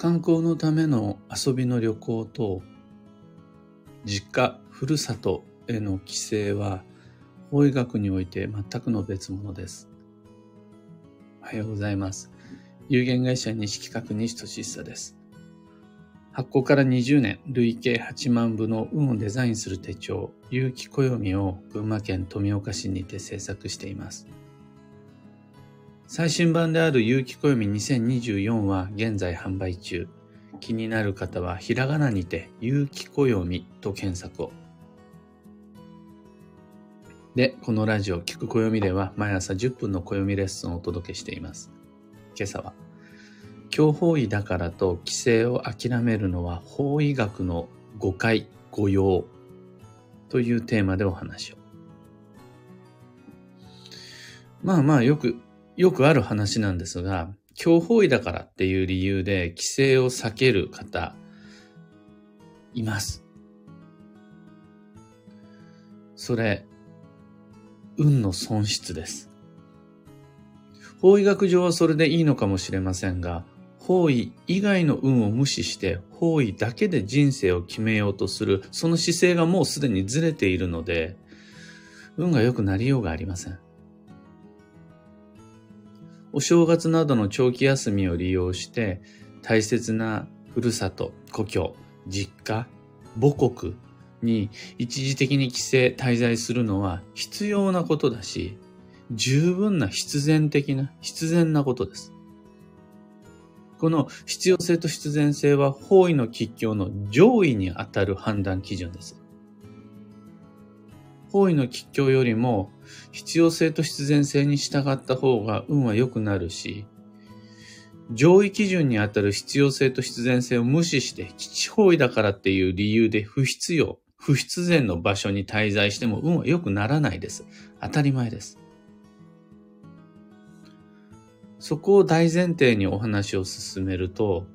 観光のための遊びの旅行と、実家、ふるさとへの帰省は、法医学において全くの別物です。おはようございます。有限会社西企画西俊久です。発行から20年、累計8万部の運をデザインする手帳、有機暦を群馬県富岡市にて制作しています。最新版である有機暦2024は現在販売中。気になる方はひらがなにて有機暦と検索を。で、このラジオ聞く暦では毎朝10分の暦レッスンをお届けしています。今朝は、強法医だからと規制を諦めるのは法医学の誤解、誤用というテーマでお話を。まあまあよくよくある話なんですが、強法医だからっていう理由で規制を避ける方、います。それ、運の損失です。法医学上はそれでいいのかもしれませんが、法医以外の運を無視して法医だけで人生を決めようとする、その姿勢がもうすでにずれているので、運が良くなりようがありません。お正月などの長期休みを利用して大切なふるさと、故郷、実家、母国に一時的に帰省、滞在するのは必要なことだし、十分な必然的な、必然なことです。この必要性と必然性は方位の吉凶の上位にあたる判断基準です。方位の吉凶よりも必要性と必然性に従った方が運は良くなるし、上位基準にあたる必要性と必然性を無視して基地方位だからっていう理由で不必要、不必然の場所に滞在しても運は良くならないです。当たり前です。そこを大前提にお話を進めると、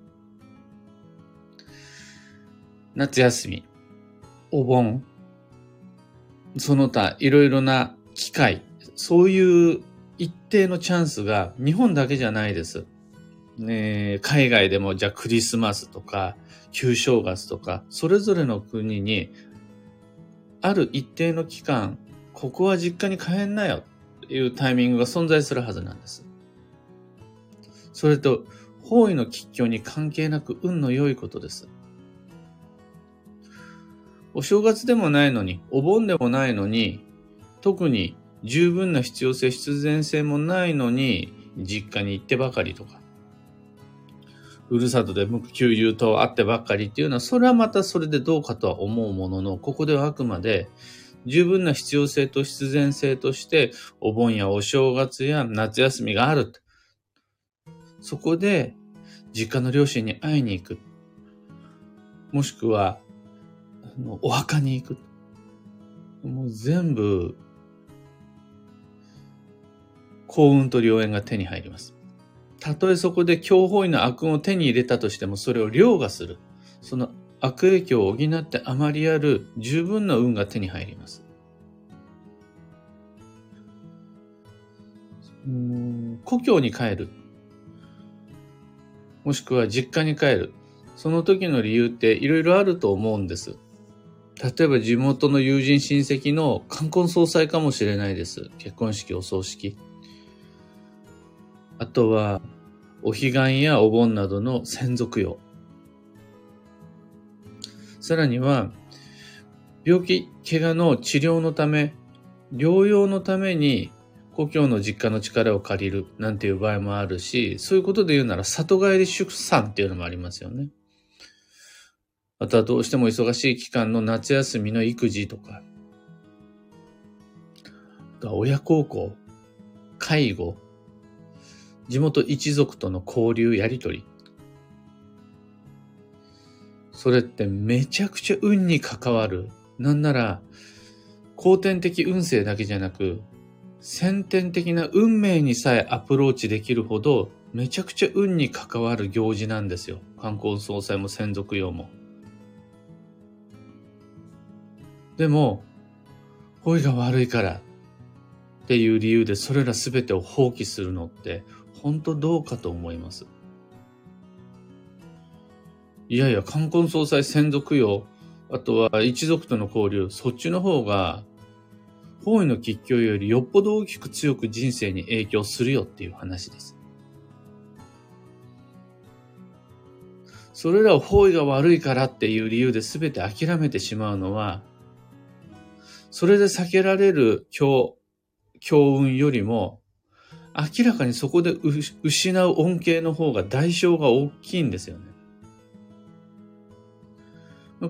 夏休み、お盆、その他いろいろな機会、そういう一定のチャンスが日本だけじゃないです。ね、海外でもじゃあクリスマスとか旧正月とかそれぞれの国にある一定の期間ここは実家に帰んなよっていうタイミングが存在するはずなんです。それと方位の吉凶に関係なく運の良いことです。お正月でもないのに、お盆でもないのに、特に十分な必要性、必然性もないのに、実家に行ってばかりとか、ふるさとで無給油と会ってばかりっていうのは、それはまたそれでどうかとは思うものの、ここではあくまで、十分な必要性と必然性として、お盆やお正月や夏休みがある。そこで、実家の両親に会いに行く。もしくは、のお墓に行く。もう全部、幸運と良縁が手に入ります。たとえそこで強法医の悪運を手に入れたとしても、それを凌駕する。その悪影響を補ってあまりある十分な運が手に入ります。故郷に帰る。もしくは実家に帰る。その時の理由っていろいろあると思うんです。例えば地元の友人親戚の冠婚葬祭かもしれないです。結婚式、お葬式。あとは、お彼岸やお盆などの専属用。さらには、病気、怪我の治療のため、療養のために故郷の実家の力を借りるなんていう場合もあるし、そういうことで言うなら里帰り出産っていうのもありますよね。あとはどうしても忙しい期間の夏休みの育児とか、親孝行、介護、地元一族との交流やりとり。それってめちゃくちゃ運に関わる。なんなら、後天的運勢だけじゃなく、先天的な運命にさえアプローチできるほど、めちゃくちゃ運に関わる行事なんですよ。観光総裁も専属用も。でも、声が悪いからっていう理由でそれら全てを放棄するのって本当どうかと思います。いやいや、冠婚葬祭専属よ。あとは一族との交流、そっちの方が、方位の吉凶よりよっぽど大きく強く人生に影響するよっていう話です。それらを方位が悪いからっていう理由で全て諦めてしまうのは、それで避けられる強、強運よりも、明らかにそこで失う恩恵の方が代償が大きいんですよね。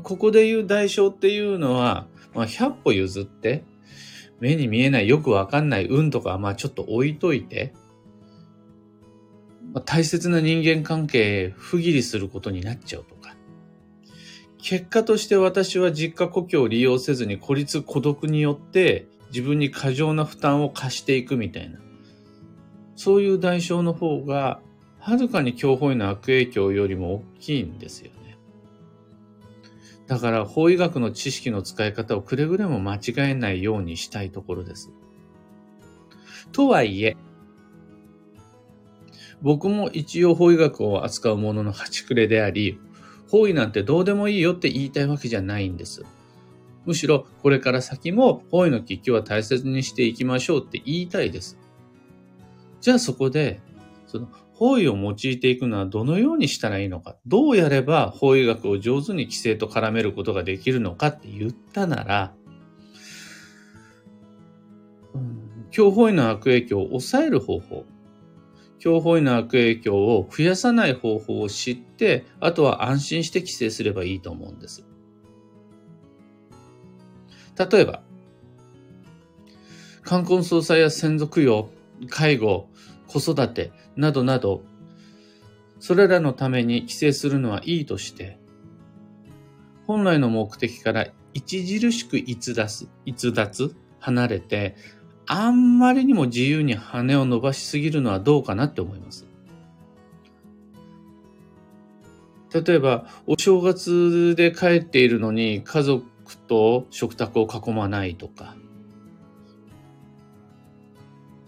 ここで言う代償っていうのは、まあ、100歩譲って、目に見えないよくわかんない運とかはまあちょっと置いといて、まあ、大切な人間関係不義理することになっちゃうと。結果として私は実家故郷を利用せずに孤立孤独によって自分に過剰な負担を課していくみたいな。そういう代償の方がはるかに強法への悪影響よりも大きいんですよね。だから法医学の知識の使い方をくれぐれも間違えないようにしたいところです。とはいえ、僕も一応法医学を扱うものの端くれであり、法医なんてどうでもいいよって言いたいわけじゃないんです。むしろこれから先も法医の吉凶は大切にしていきましょうって言いたいです。じゃあそこで、その方位を用いていくのはどのようにしたらいいのか、どうやれば方位学を上手に規制と絡めることができるのかって言ったなら、うん、強方位の悪影響を抑える方法、強方位の悪影響を増やさない方法を知って、あとは安心して規制すればいいと思うんです。例えば、冠婚葬祭や先祖供養、介護、子育てなどなど、それらのために帰省するのはいいとして、本来の目的から著しく逸脱、逸脱、離れて、あんまりにも自由に羽を伸ばしすぎるのはどうかなって思います。例えば、お正月で帰っているのに家族と食卓を囲まないとか、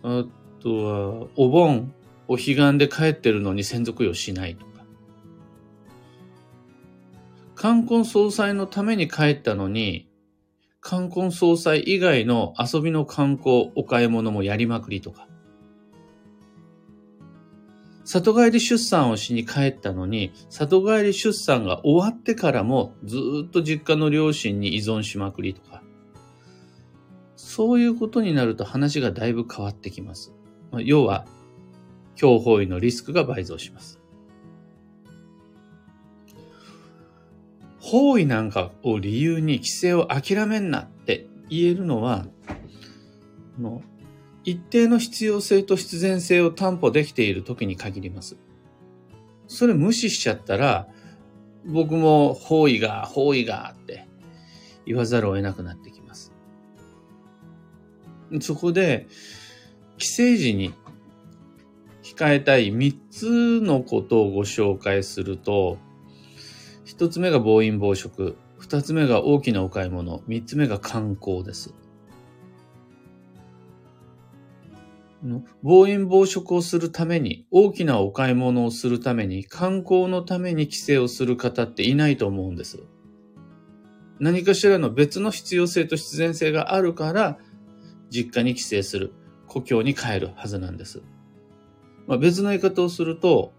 あとは、お盆、お彼岸で帰ってるのに専属用しないとか。冠婚葬祭のために帰ったのに、冠婚葬祭以外の遊びの観光、お買い物もやりまくりとか。里帰り出産をしに帰ったのに、里帰り出産が終わってからもずっと実家の両親に依存しまくりとか。そういうことになると話がだいぶ変わってきます。要は、強法医のリスクが倍増します。方位なんかを理由に規制を諦めんなって言えるのは、の一定の必要性と必然性を担保できている時に限ります。それ無視しちゃったら、僕も方位が、方位がって言わざるを得なくなってきます。そこで、帰省時に控えたい3つのことをご紹介すると、1つ目が暴飲暴食、2つ目が大きなお買い物、3つ目が観光です。暴飲暴食をするために、大きなお買い物をするために、観光のために帰省をする方っていないと思うんです。何かしらの別の必要性と必然性があるから、実家に帰省する。故郷に帰るはずなんです。まあ、別の言い方をすると、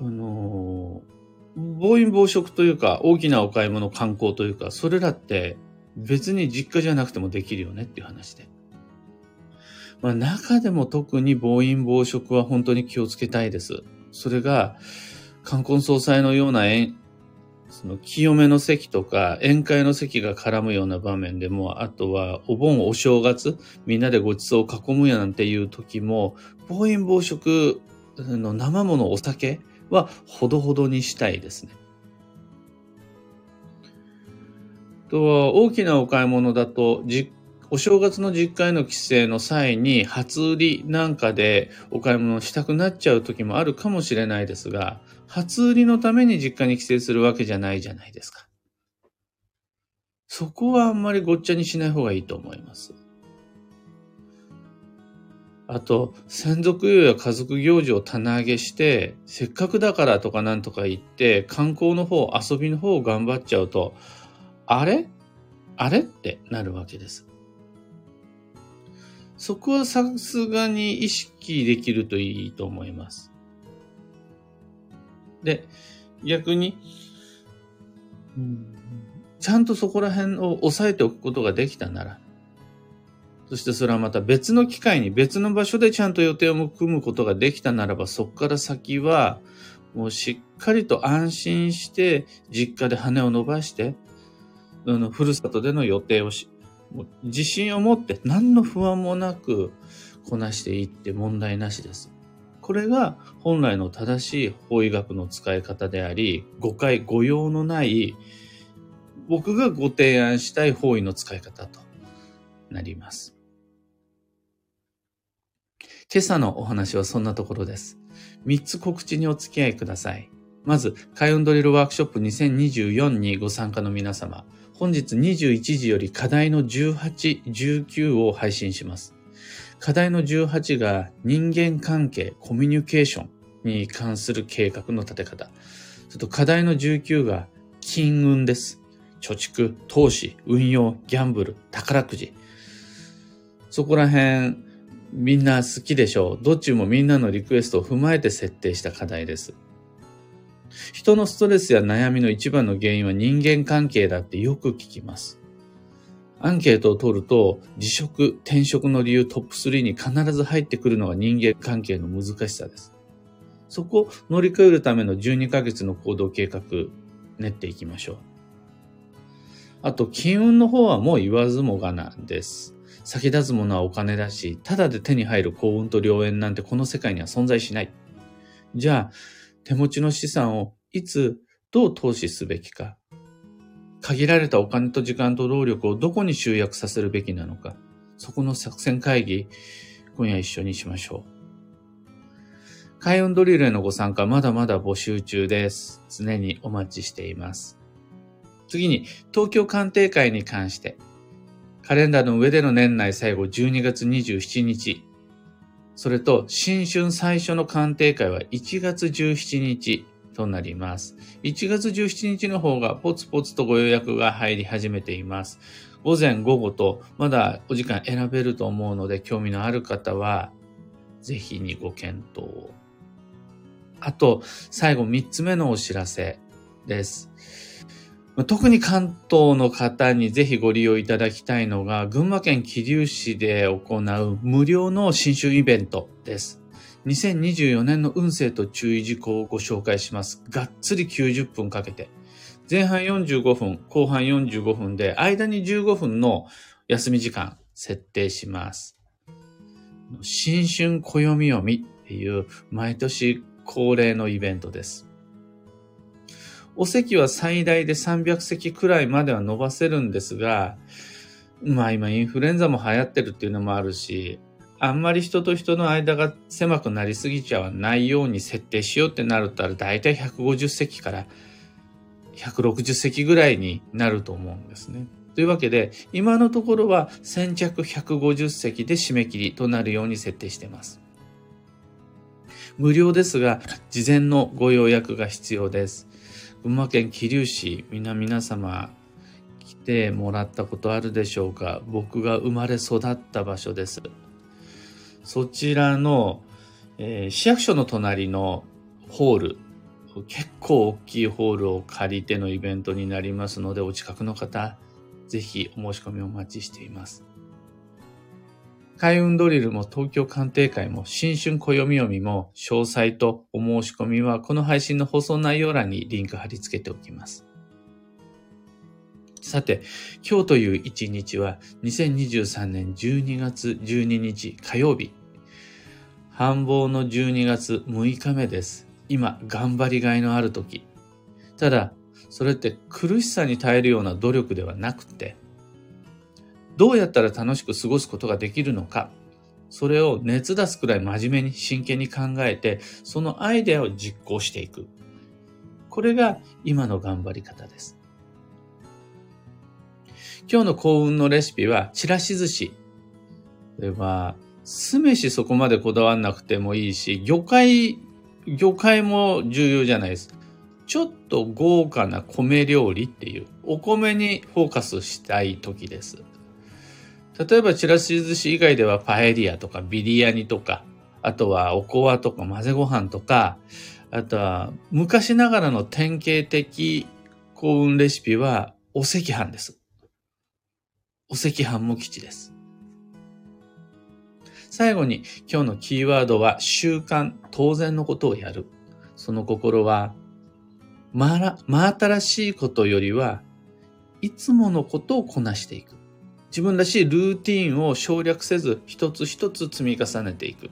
あのー、暴飲暴食というか、大きなお買い物観光というか、それらって別に実家じゃなくてもできるよねっていう話で。まあ、中でも特に暴飲暴食は本当に気をつけたいです。それが、冠婚葬祭のようなその清めの席とか宴会の席が絡むような場面でも、あとはお盆お正月、みんなでご馳走を囲むやなんていう時も、暴飲暴食の生ものお酒はほどほどにしたいですね。と大きなお買い物だと、お正月の実家への帰省の際に初売りなんかでお買い物したくなっちゃう時もあるかもしれないですが、初売りのために実家に帰省するわけじゃないじゃないですか。そこはあんまりごっちゃにしない方がいいと思います。あと、専属用や家族行事を棚上げして、せっかくだからとかなんとか言って、観光の方、遊びの方を頑張っちゃうと、あれ？あれ？ってなるわけです。そこはさすがに意識できるといいと思います。で、逆に、うん、ちゃんとそこら辺を押さえておくことができたなら、そしてそれはまた別の機会に別の場所でちゃんと予定を組むことができたならば、そこから先は、もうしっかりと安心して、実家で羽を伸ばして、あの、ふるさとでの予定をし、もう自信を持って何の不安もなくこなしていって問題なしです。これが本来の正しい法医学の使い方であり、誤解、誤用のない僕がご提案したい方位の使い方となります。今朝のお話はそんなところです。3つ告知にお付き合いください。まず、開運ドリルワークショップ2024にご参加の皆様、本日21時より課題の18、19を配信します。課題の18が人間関係、コミュニケーションに関する計画の立て方。そと課題の19が金運です。貯蓄、投資、運用、ギャンブル、宝くじ。そこら辺、みんな好きでしょう。どっちもみんなのリクエストを踏まえて設定した課題です。人のストレスや悩みの一番の原因は人間関係だってよく聞きます。アンケートを取ると、辞職、転職の理由トップ3に必ず入ってくるのが人間関係の難しさです。そこを乗り越えるための12ヶ月の行動計画、練っていきましょう。あと、金運の方はもう言わずもがなです。先立つものはお金だし、ただで手に入る幸運と良縁なんてこの世界には存在しない。じゃあ、手持ちの資産をいつどう投資すべきか。限られたお金と時間と労力をどこに集約させるべきなのか。そこの作戦会議、今夜一緒にしましょう。開運ドリルへのご参加まだまだ募集中です。常にお待ちしています。次に、東京鑑定会に関して、カレンダーの上での年内最後12月27日、それと新春最初の鑑定会は1月17日となります。1月17日の方がポツポツとご予約が入り始めています。午前午後とまだお時間選べると思うので興味のある方はぜひにご検討。あと、最後3つ目のお知らせです。特に関東の方にぜひご利用いただきたいのが、群馬県桐生市で行う無料の新春イベントです。2024年の運勢と注意事項をご紹介します。がっつり90分かけて。前半45分、後半45分で、間に15分の休み時間設定します。新春暦読みっていう毎年恒例のイベントです。お席は最大で300席くらいまでは伸ばせるんですが、まあ今インフルエンザも流行ってるっていうのもあるし、あんまり人と人の間が狭くなりすぎちゃわないように設定しようってなると、だいたい150席から160席ぐらいになると思うんですね。というわけで、今のところは先着150席で締め切りとなるように設定しています。無料ですが、事前のご予約が必要です。群馬県桐生市、皆皆様来てもらったことあるでしょうか？僕が生まれ育った場所です。そちらの、えー、市役所の隣のホール、結構大きいホールを借りてのイベントになりますので、お近くの方、ぜひお申し込みお待ちしています。開運ドリルも東京鑑定会も新春暦読みも詳細とお申し込みはこの配信の放送内容欄にリンク貼り付けておきます。さて、今日という一日は2023年12月12日火曜日。繁忙の12月6日目です。今、頑張りがいのある時。ただ、それって苦しさに耐えるような努力ではなくて、どうやったら楽しく過ごすことができるのか、それを熱出すくらい真面目に真剣に考えて、そのアイデアを実行していく。これが今の頑張り方です。今日の幸運のレシピは、ちらし寿司。これは、酢飯そこまでこだわんなくてもいいし、魚介、魚介も重要じゃないです。ちょっと豪華な米料理っていう、お米にフォーカスしたい時です。例えば、ちらし寿司以外ではパエリアとかビリヤニとか、あとはおこわとか混ぜご飯とか、あとは昔ながらの典型的幸運レシピはお赤飯です。お赤飯も基地です。最後に今日のキーワードは習慣、当然のことをやる。その心は、ま、真新しいことよりは、いつものことをこなしていく。自分らしいルーティンを省略せず、一つ一つ積み重ねていく。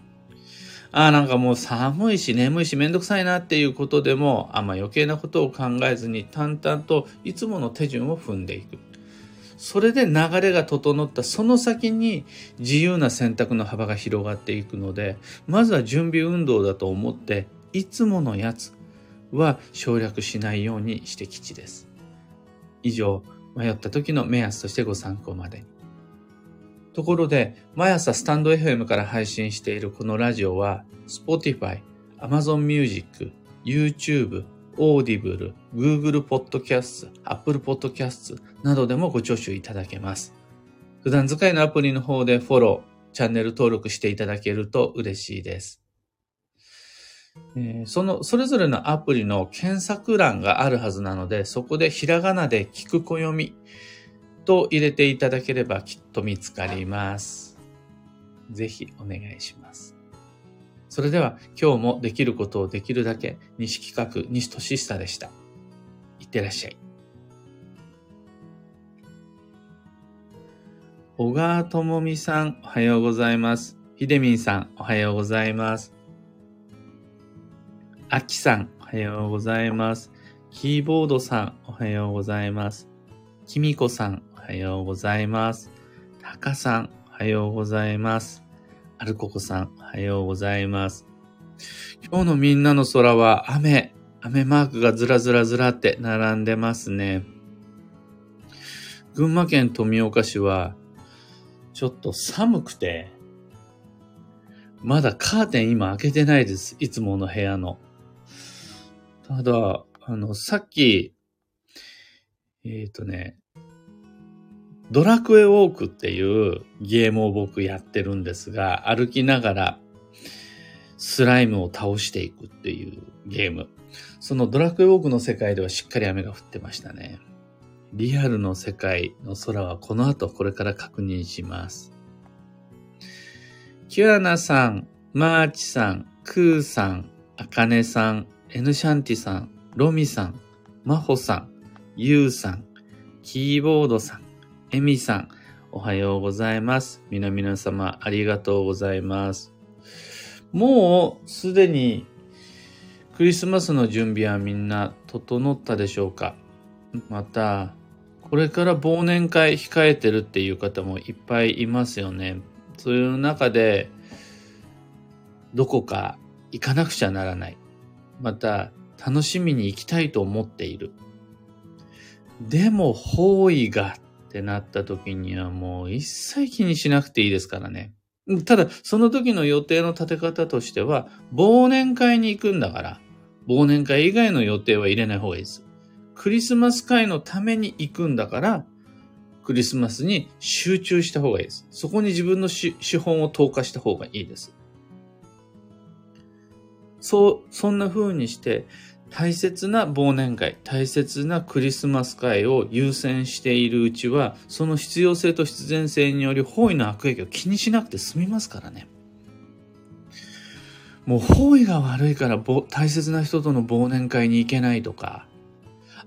ああ、なんかもう寒いし眠いしめんどくさいなっていうことでも、あんま余計なことを考えずに淡々といつもの手順を踏んでいく。それで流れが整ったその先に自由な選択の幅が広がっていくので、まずは準備運動だと思って、いつものやつは省略しないようにして吉です。以上、迷った時の目安としてご参考まで。ところで、毎朝スタンド FM から配信しているこのラジオは、Spotify、Amazon Music、YouTube、Audible、Google Podcast、Apple Podcast などでもご聴取いただけます。普段使いのアプリの方でフォロー、チャンネル登録していただけると嬉しいです。えー、その、それぞれのアプリの検索欄があるはずなので、そこでひらがなで聞く暦と入れていただければきっと見つかります。ぜひお願いします。それでは今日もできることをできるだけ西企画西俊久でした。いってらっしゃい。小川智美さん、おはようございます。ひでみんさん、おはようございます。あきさん、おはようございます。キーボードさん、おはようございます。きみこさん、はようございます。たかさん、おはようございます。アルココさん、おはようございます。今日のみんなの空は雨、雨マークがずらずらずらって並んでますね。群馬県富岡市は、ちょっと寒くて、まだカーテン今開けてないです。いつもの部屋の。ただ、あの、さっき、えっ、ー、とね、ドラクエウォークっていうゲームを僕やってるんですが、歩きながらスライムを倒していくっていうゲーム。そのドラクエウォークの世界ではしっかり雨が降ってましたね。リアルの世界の空はこの後これから確認します。キュアナさん、マーチさん、クーさん、アカネさん、エヌシャンティさん、ロミさん、マホさん、ユウさん、キーボードさん、エミさん、おはようございます。皆々様、ありがとうございます。もう、すでに、クリスマスの準備はみんな整ったでしょうか？また、これから忘年会控えてるっていう方もいっぱいいますよね。そういう中で、どこか行かなくちゃならない。また、楽しみに行きたいと思っている。でも、方位がってなった時にはもう一切気にしなくていいですからね。ただ、その時の予定の立て方としては、忘年会に行くんだから、忘年会以外の予定は入れない方がいいです。クリスマス会のために行くんだから、クリスマスに集中した方がいいです。そこに自分の資本を投下した方がいいです。そう、そんな風にして、大切な忘年会、大切なクリスマス会を優先しているうちは、その必要性と必然性により方位の悪影響を気にしなくて済みますからね。もう方位が悪いから大切な人との忘年会に行けないとか、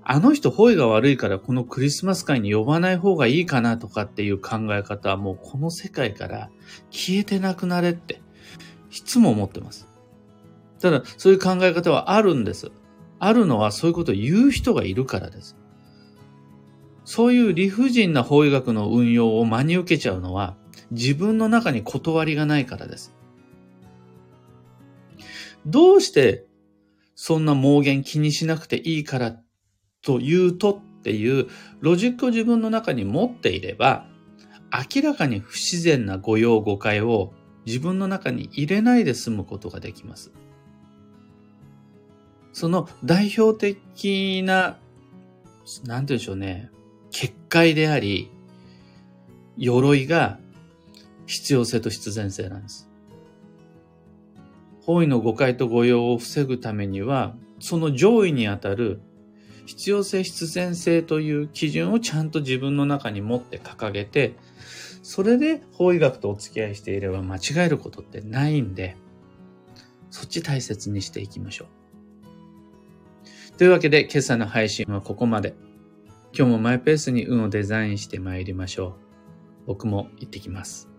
あの人方位が悪いからこのクリスマス会に呼ばない方がいいかなとかっていう考え方はもうこの世界から消えてなくなれって、いつも思ってます。ただ、そういう考え方はあるんです。あるのはそういうことを言う人がいるからです。そういう理不尽な法医学の運用を真に受けちゃうのは自分の中に断りがないからです。どうしてそんな妄言気にしなくていいからというとっていうロジックを自分の中に持っていれば明らかに不自然な誤用誤解を自分の中に入れないで済むことができます。その代表的な、なんて言うんでしょうね、結界であり、鎧が必要性と必然性なんです。方位の誤解と誤用を防ぐためには、その上位にあたる必要性必然性という基準をちゃんと自分の中に持って掲げて、それで法医学とお付き合いしていれば間違えることってないんで、そっち大切にしていきましょう。というわけで今朝の配信はここまで。今日もマイペースに運をデザインして参りましょう。僕も行ってきます。